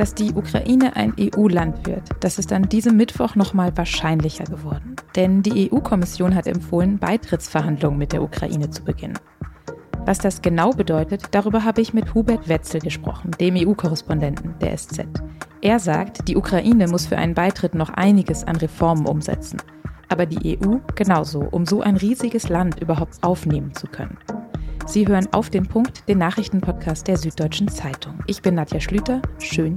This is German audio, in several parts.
Dass die Ukraine ein EU-Land wird, das ist an diesem Mittwoch nochmal wahrscheinlicher geworden. Denn die EU-Kommission hat empfohlen, Beitrittsverhandlungen mit der Ukraine zu beginnen. Was das genau bedeutet, darüber habe ich mit Hubert Wetzel gesprochen, dem EU-Korrespondenten der SZ. Er sagt, die Ukraine muss für einen Beitritt noch einiges an Reformen umsetzen. Aber die EU genauso, um so ein riesiges Land überhaupt aufnehmen zu können. Sie hören auf den Punkt, den Nachrichtenpodcast der Süddeutschen Zeitung. Ich bin Nadja Schlüter. Schön,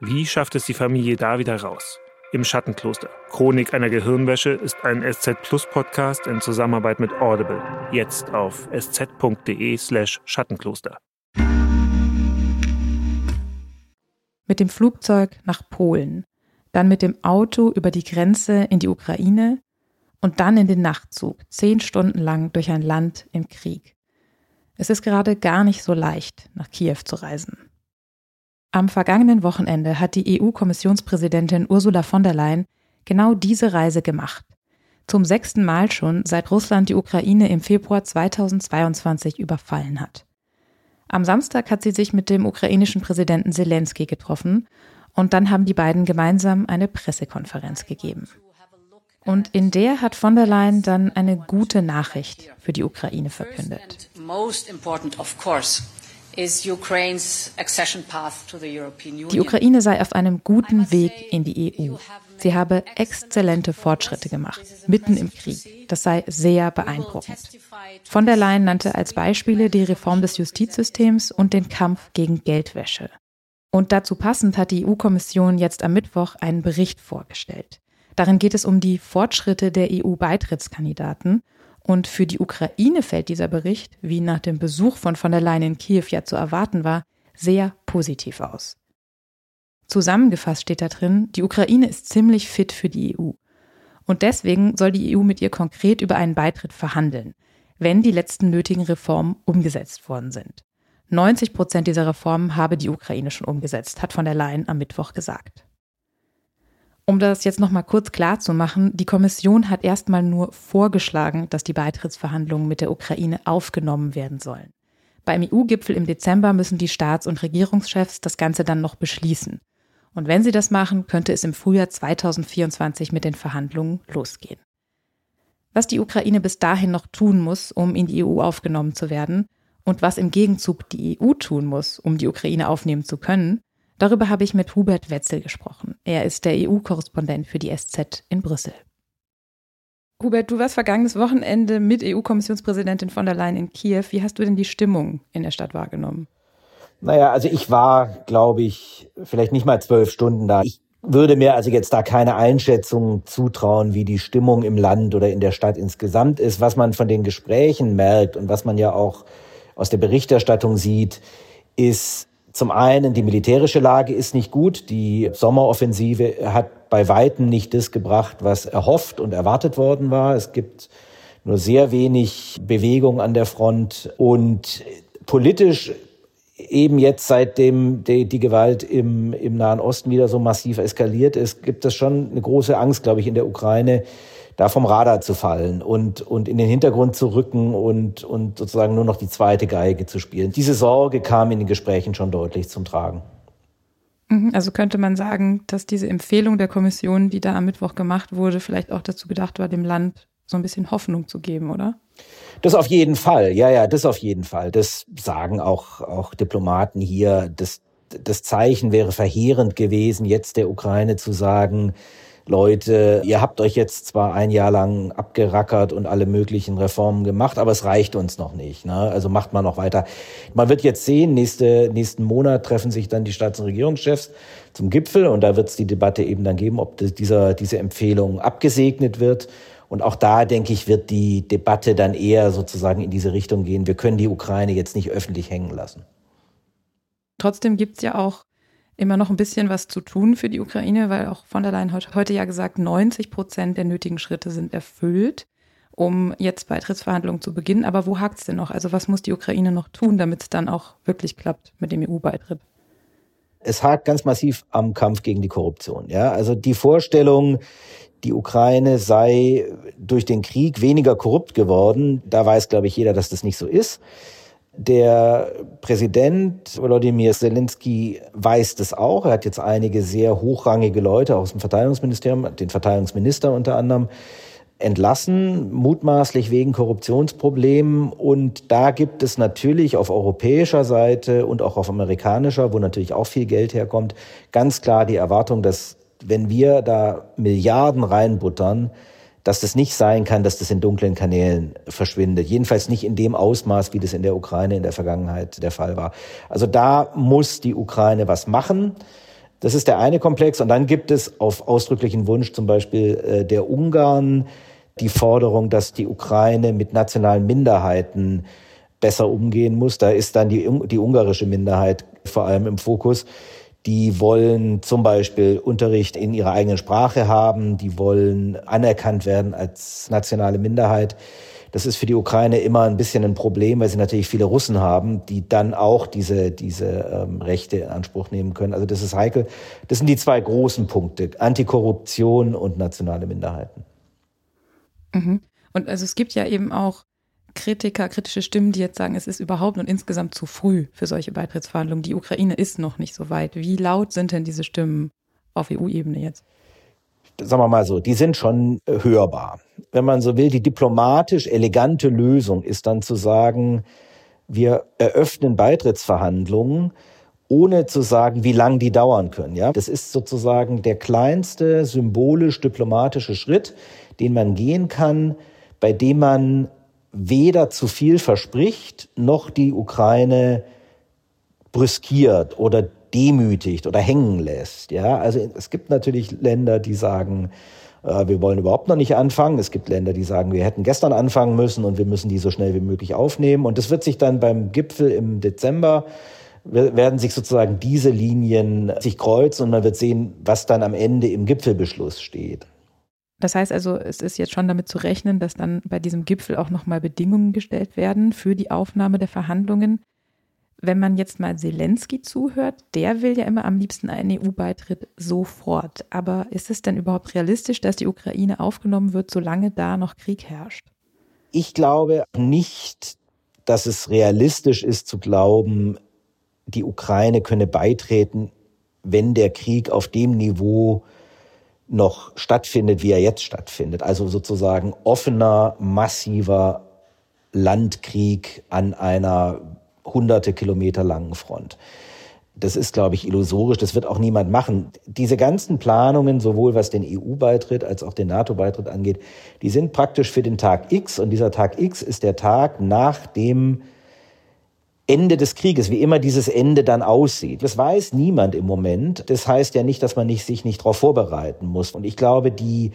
Wie schafft es die Familie da wieder raus? Im Schattenkloster. Chronik einer Gehirnwäsche ist ein SZ Plus Podcast in Zusammenarbeit mit Audible. Jetzt auf sz.de slash Schattenkloster. mit dem Flugzeug nach Polen, dann mit dem Auto über die Grenze in die Ukraine und dann in den Nachtzug, zehn Stunden lang durch ein Land im Krieg. Es ist gerade gar nicht so leicht, nach Kiew zu reisen. Am vergangenen Wochenende hat die EU-Kommissionspräsidentin Ursula von der Leyen genau diese Reise gemacht. Zum sechsten Mal schon, seit Russland die Ukraine im Februar 2022 überfallen hat. Am Samstag hat sie sich mit dem ukrainischen Präsidenten Zelensky getroffen und dann haben die beiden gemeinsam eine Pressekonferenz gegeben. Und in der hat von der Leyen dann eine gute Nachricht für die Ukraine verkündet. Die Ukraine sei auf einem guten Weg in die EU. Sie habe exzellente Fortschritte gemacht, mitten im Krieg. Das sei sehr beeindruckend. Von der Leyen nannte als Beispiele die Reform des Justizsystems und den Kampf gegen Geldwäsche. Und dazu passend hat die EU-Kommission jetzt am Mittwoch einen Bericht vorgestellt. Darin geht es um die Fortschritte der EU-Beitrittskandidaten. Und für die Ukraine fällt dieser Bericht, wie nach dem Besuch von von der Leyen in Kiew ja zu erwarten war, sehr positiv aus. Zusammengefasst steht da drin, die Ukraine ist ziemlich fit für die EU. Und deswegen soll die EU mit ihr konkret über einen Beitritt verhandeln, wenn die letzten nötigen Reformen umgesetzt worden sind. 90 Prozent dieser Reformen habe die Ukraine schon umgesetzt, hat von der Leyen am Mittwoch gesagt. Um das jetzt nochmal kurz klar zu machen, die Kommission hat erstmal nur vorgeschlagen, dass die Beitrittsverhandlungen mit der Ukraine aufgenommen werden sollen. Beim EU-Gipfel im Dezember müssen die Staats- und Regierungschefs das Ganze dann noch beschließen. Und wenn sie das machen, könnte es im Frühjahr 2024 mit den Verhandlungen losgehen. Was die Ukraine bis dahin noch tun muss, um in die EU aufgenommen zu werden und was im Gegenzug die EU tun muss, um die Ukraine aufnehmen zu können, darüber habe ich mit Hubert Wetzel gesprochen. Er ist der EU-Korrespondent für die SZ in Brüssel. Hubert, du warst vergangenes Wochenende mit EU-Kommissionspräsidentin von der Leyen in Kiew. Wie hast du denn die Stimmung in der Stadt wahrgenommen? Naja, also ich war, glaube ich, vielleicht nicht mal zwölf Stunden da. Ich würde mir also jetzt da keine Einschätzung zutrauen, wie die Stimmung im Land oder in der Stadt insgesamt ist. Was man von den Gesprächen merkt und was man ja auch aus der Berichterstattung sieht, ist zum einen, die militärische Lage ist nicht gut. Die Sommeroffensive hat bei Weitem nicht das gebracht, was erhofft und erwartet worden war. Es gibt nur sehr wenig Bewegung an der Front und politisch eben jetzt, seitdem die, Gewalt im, im Nahen Osten wieder so massiv eskaliert ist, gibt es schon eine große Angst, glaube ich, in der Ukraine, da vom Radar zu fallen und, und in den Hintergrund zu rücken und, und sozusagen nur noch die zweite Geige zu spielen. Diese Sorge kam in den Gesprächen schon deutlich zum Tragen. Mhm, also könnte man sagen, dass diese Empfehlung der Kommission, die da am Mittwoch gemacht wurde, vielleicht auch dazu gedacht war, dem Land so ein bisschen Hoffnung zu geben, oder? Das auf jeden Fall, ja, ja, das auf jeden Fall. Das sagen auch, auch Diplomaten hier. Das, das Zeichen wäre verheerend gewesen, jetzt der Ukraine zu sagen, Leute, ihr habt euch jetzt zwar ein Jahr lang abgerackert und alle möglichen Reformen gemacht, aber es reicht uns noch nicht. Ne? Also macht man noch weiter. Man wird jetzt sehen, nächste, nächsten Monat treffen sich dann die Staats- und Regierungschefs zum Gipfel und da wird es die Debatte eben dann geben, ob dieser, diese Empfehlung abgesegnet wird und auch da, denke ich, wird die Debatte dann eher sozusagen in diese Richtung gehen. Wir können die Ukraine jetzt nicht öffentlich hängen lassen. Trotzdem gibt es ja auch immer noch ein bisschen was zu tun für die Ukraine, weil auch von der Leyen heute, heute ja gesagt, 90 Prozent der nötigen Schritte sind erfüllt, um jetzt Beitrittsverhandlungen zu beginnen. Aber wo hakt es denn noch? Also was muss die Ukraine noch tun, damit es dann auch wirklich klappt mit dem EU-Beitritt? Es hakt ganz massiv am Kampf gegen die Korruption. Ja, also die Vorstellung, die Ukraine sei durch den Krieg weniger korrupt geworden, da weiß, glaube ich, jeder, dass das nicht so ist. Der Präsident Volodymyr Zelensky weiß das auch. Er hat jetzt einige sehr hochrangige Leute aus dem Verteidigungsministerium, den Verteidigungsminister unter anderem, entlassen, mutmaßlich wegen Korruptionsproblemen. Und da gibt es natürlich auf europäischer Seite und auch auf amerikanischer, wo natürlich auch viel Geld herkommt, ganz klar die Erwartung, dass wenn wir da Milliarden reinbuttern, dass das nicht sein kann, dass das in dunklen Kanälen verschwindet. Jedenfalls nicht in dem Ausmaß, wie das in der Ukraine in der Vergangenheit der Fall war. Also da muss die Ukraine was machen. Das ist der eine Komplex. Und dann gibt es auf ausdrücklichen Wunsch zum Beispiel äh, der Ungarn die Forderung, dass die Ukraine mit nationalen Minderheiten besser umgehen muss. Da ist dann die, die ungarische Minderheit vor allem im Fokus. Die wollen zum Beispiel Unterricht in ihrer eigenen Sprache haben. Die wollen anerkannt werden als nationale Minderheit. Das ist für die Ukraine immer ein bisschen ein Problem, weil sie natürlich viele Russen haben, die dann auch diese, diese ähm, Rechte in Anspruch nehmen können. Also das ist heikel. Das sind die zwei großen Punkte. Antikorruption und nationale Minderheiten. Mhm. Und also es gibt ja eben auch Kritiker, kritische Stimmen, die jetzt sagen, es ist überhaupt und insgesamt zu früh für solche Beitrittsverhandlungen. Die Ukraine ist noch nicht so weit. Wie laut sind denn diese Stimmen auf EU-Ebene jetzt? Sagen wir mal so, die sind schon äh, hörbar. Wenn man so will, die diplomatisch elegante Lösung ist dann zu sagen, wir eröffnen Beitrittsverhandlungen, ohne zu sagen, wie lang die dauern können. Ja, das ist sozusagen der kleinste symbolisch diplomatische Schritt, den man gehen kann, bei dem man weder zu viel verspricht, noch die Ukraine brüskiert oder demütigt oder hängen lässt. Ja, also es gibt natürlich Länder, die sagen, äh, wir wollen überhaupt noch nicht anfangen. Es gibt Länder, die sagen, wir hätten gestern anfangen müssen und wir müssen die so schnell wie möglich aufnehmen. Und es wird sich dann beim Gipfel im Dezember werden sich sozusagen diese Linien sich kreuzen und man wird sehen, was dann am Ende im Gipfelbeschluss steht. Das heißt also, es ist jetzt schon damit zu rechnen, dass dann bei diesem Gipfel auch nochmal Bedingungen gestellt werden für die Aufnahme der Verhandlungen. Wenn man jetzt mal Zelensky zuhört, der will ja immer am liebsten einen EU-Beitritt sofort. Aber ist es denn überhaupt realistisch, dass die Ukraine aufgenommen wird, solange da noch Krieg herrscht? Ich glaube nicht, dass es realistisch ist zu glauben, die Ukraine könne beitreten, wenn der Krieg auf dem Niveau noch stattfindet, wie er jetzt stattfindet. Also sozusagen offener, massiver Landkrieg an einer hunderte Kilometer langen Front. Das ist, glaube ich, illusorisch. Das wird auch niemand machen. Diese ganzen Planungen, sowohl was den EU-Beitritt als auch den NATO-Beitritt angeht, die sind praktisch für den Tag X. Und dieser Tag X ist der Tag, nach dem Ende des Krieges, wie immer dieses Ende dann aussieht. Das weiß niemand im Moment. Das heißt ja nicht, dass man nicht, sich nicht darauf vorbereiten muss. Und ich glaube, die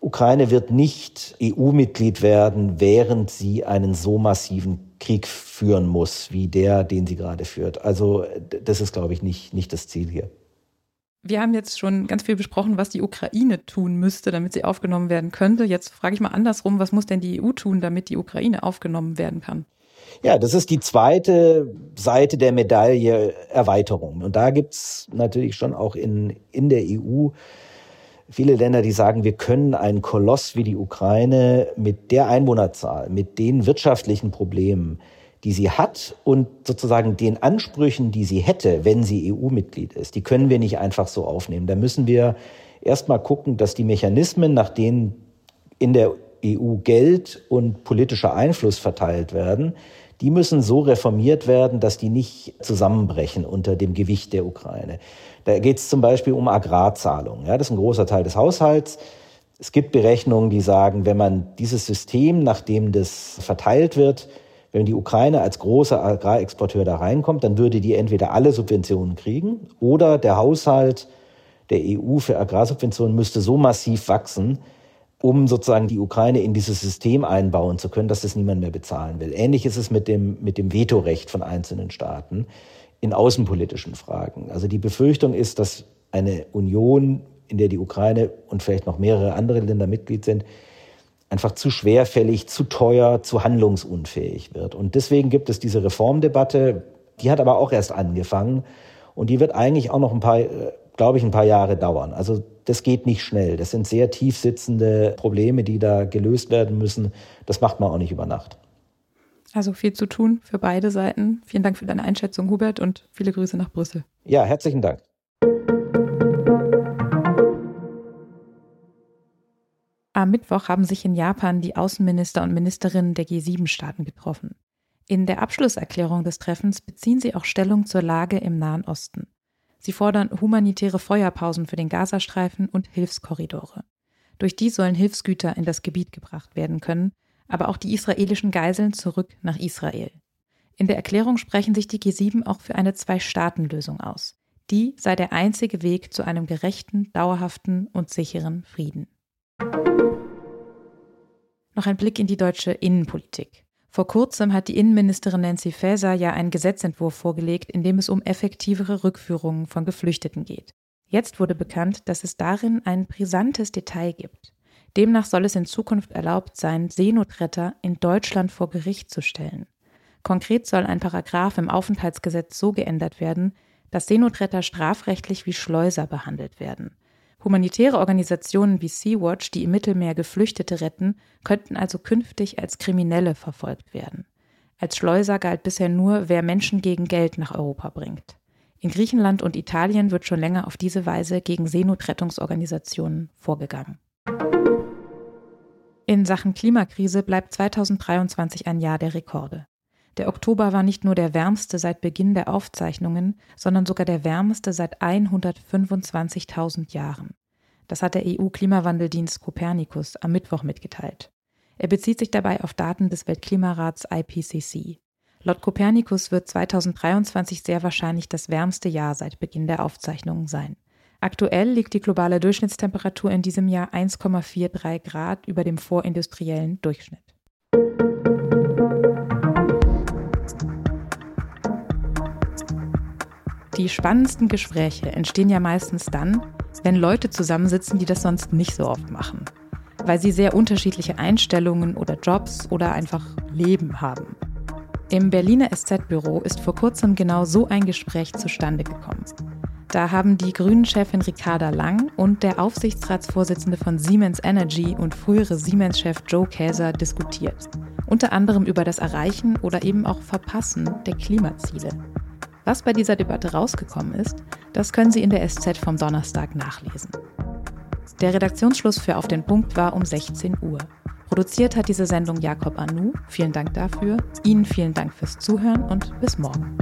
Ukraine wird nicht EU-Mitglied werden, während sie einen so massiven Krieg führen muss, wie der, den sie gerade führt. Also das ist, glaube ich, nicht, nicht das Ziel hier. Wir haben jetzt schon ganz viel besprochen, was die Ukraine tun müsste, damit sie aufgenommen werden könnte. Jetzt frage ich mal andersrum, was muss denn die EU tun, damit die Ukraine aufgenommen werden kann? Ja, das ist die zweite Seite der Medaille Erweiterung. Und da gibt's natürlich schon auch in, in der EU viele Länder, die sagen, wir können einen Koloss wie die Ukraine mit der Einwohnerzahl, mit den wirtschaftlichen Problemen, die sie hat und sozusagen den Ansprüchen, die sie hätte, wenn sie EU-Mitglied ist, die können wir nicht einfach so aufnehmen. Da müssen wir erstmal gucken, dass die Mechanismen, nach denen in der EU Geld und politischer Einfluss verteilt werden, die müssen so reformiert werden, dass die nicht zusammenbrechen unter dem Gewicht der Ukraine. Da geht es zum Beispiel um Agrarzahlungen. Ja, das ist ein großer Teil des Haushalts. Es gibt Berechnungen, die sagen, wenn man dieses System, nachdem das verteilt wird, wenn die Ukraine als großer Agrarexporteur da reinkommt, dann würde die entweder alle Subventionen kriegen oder der Haushalt der EU für Agrarsubventionen müsste so massiv wachsen, um sozusagen die Ukraine in dieses System einbauen zu können, dass das niemand mehr bezahlen will. Ähnlich ist es mit dem, mit dem Vetorecht von einzelnen Staaten. in außenpolitischen Fragen. Also die Befürchtung ist, dass eine Union, in der die Ukraine und vielleicht noch mehrere andere Länder Mitglied sind, einfach zu schwerfällig, zu teuer, zu handlungsunfähig wird. Und deswegen gibt es diese Reformdebatte, die hat aber auch erst angefangen und die wird eigentlich auch noch ein paar, äh, glaube ich, ein paar Jahre dauern. Also das geht nicht schnell. Das sind sehr tief sitzende Probleme, die da gelöst werden müssen. Das macht man auch nicht über Nacht. Also viel zu tun für beide Seiten. Vielen Dank für deine Einschätzung, Hubert, und viele Grüße nach Brüssel. Ja, herzlichen Dank. Am Mittwoch haben sich in Japan die Außenminister und Ministerinnen der G7-Staaten getroffen. In der Abschlusserklärung des Treffens beziehen sie auch Stellung zur Lage im Nahen Osten. Sie fordern humanitäre Feuerpausen für den Gazastreifen und Hilfskorridore. Durch die sollen Hilfsgüter in das Gebiet gebracht werden können, aber auch die israelischen Geiseln zurück nach Israel. In der Erklärung sprechen sich die G7 auch für eine Zwei-Staaten-Lösung aus. Die sei der einzige Weg zu einem gerechten, dauerhaften und sicheren Frieden. Noch ein Blick in die deutsche Innenpolitik. Vor kurzem hat die Innenministerin Nancy Faeser ja einen Gesetzentwurf vorgelegt, in dem es um effektivere Rückführungen von Geflüchteten geht. Jetzt wurde bekannt, dass es darin ein brisantes Detail gibt. Demnach soll es in Zukunft erlaubt sein, Seenotretter in Deutschland vor Gericht zu stellen. Konkret soll ein Paragraph im Aufenthaltsgesetz so geändert werden, dass Seenotretter strafrechtlich wie Schleuser behandelt werden. Humanitäre Organisationen wie Sea-Watch, die im Mittelmeer Geflüchtete retten, könnten also künftig als Kriminelle verfolgt werden. Als Schleuser galt bisher nur, wer Menschen gegen Geld nach Europa bringt. In Griechenland und Italien wird schon länger auf diese Weise gegen Seenotrettungsorganisationen vorgegangen. In Sachen Klimakrise bleibt 2023 ein Jahr der Rekorde. Der Oktober war nicht nur der wärmste seit Beginn der Aufzeichnungen, sondern sogar der wärmste seit 125.000 Jahren. Das hat der EU-Klimawandeldienst Copernicus am Mittwoch mitgeteilt. Er bezieht sich dabei auf Daten des Weltklimarats IPCC. Laut Copernicus wird 2023 sehr wahrscheinlich das wärmste Jahr seit Beginn der Aufzeichnungen sein. Aktuell liegt die globale Durchschnittstemperatur in diesem Jahr 1,43 Grad über dem vorindustriellen Durchschnitt. Die spannendsten Gespräche entstehen ja meistens dann, wenn Leute zusammensitzen, die das sonst nicht so oft machen, weil sie sehr unterschiedliche Einstellungen oder Jobs oder einfach Leben haben. Im Berliner SZ-Büro ist vor kurzem genau so ein Gespräch zustande gekommen. Da haben die Grünen-Chefin Ricarda Lang und der Aufsichtsratsvorsitzende von Siemens Energy und frühere Siemens-Chef Joe Käser diskutiert. Unter anderem über das Erreichen oder eben auch Verpassen der Klimaziele. Was bei dieser Debatte rausgekommen ist, das können Sie in der SZ vom Donnerstag nachlesen. Der Redaktionsschluss für Auf den Punkt war um 16 Uhr. Produziert hat diese Sendung Jakob Anu. Vielen Dank dafür. Ihnen vielen Dank fürs Zuhören und bis morgen.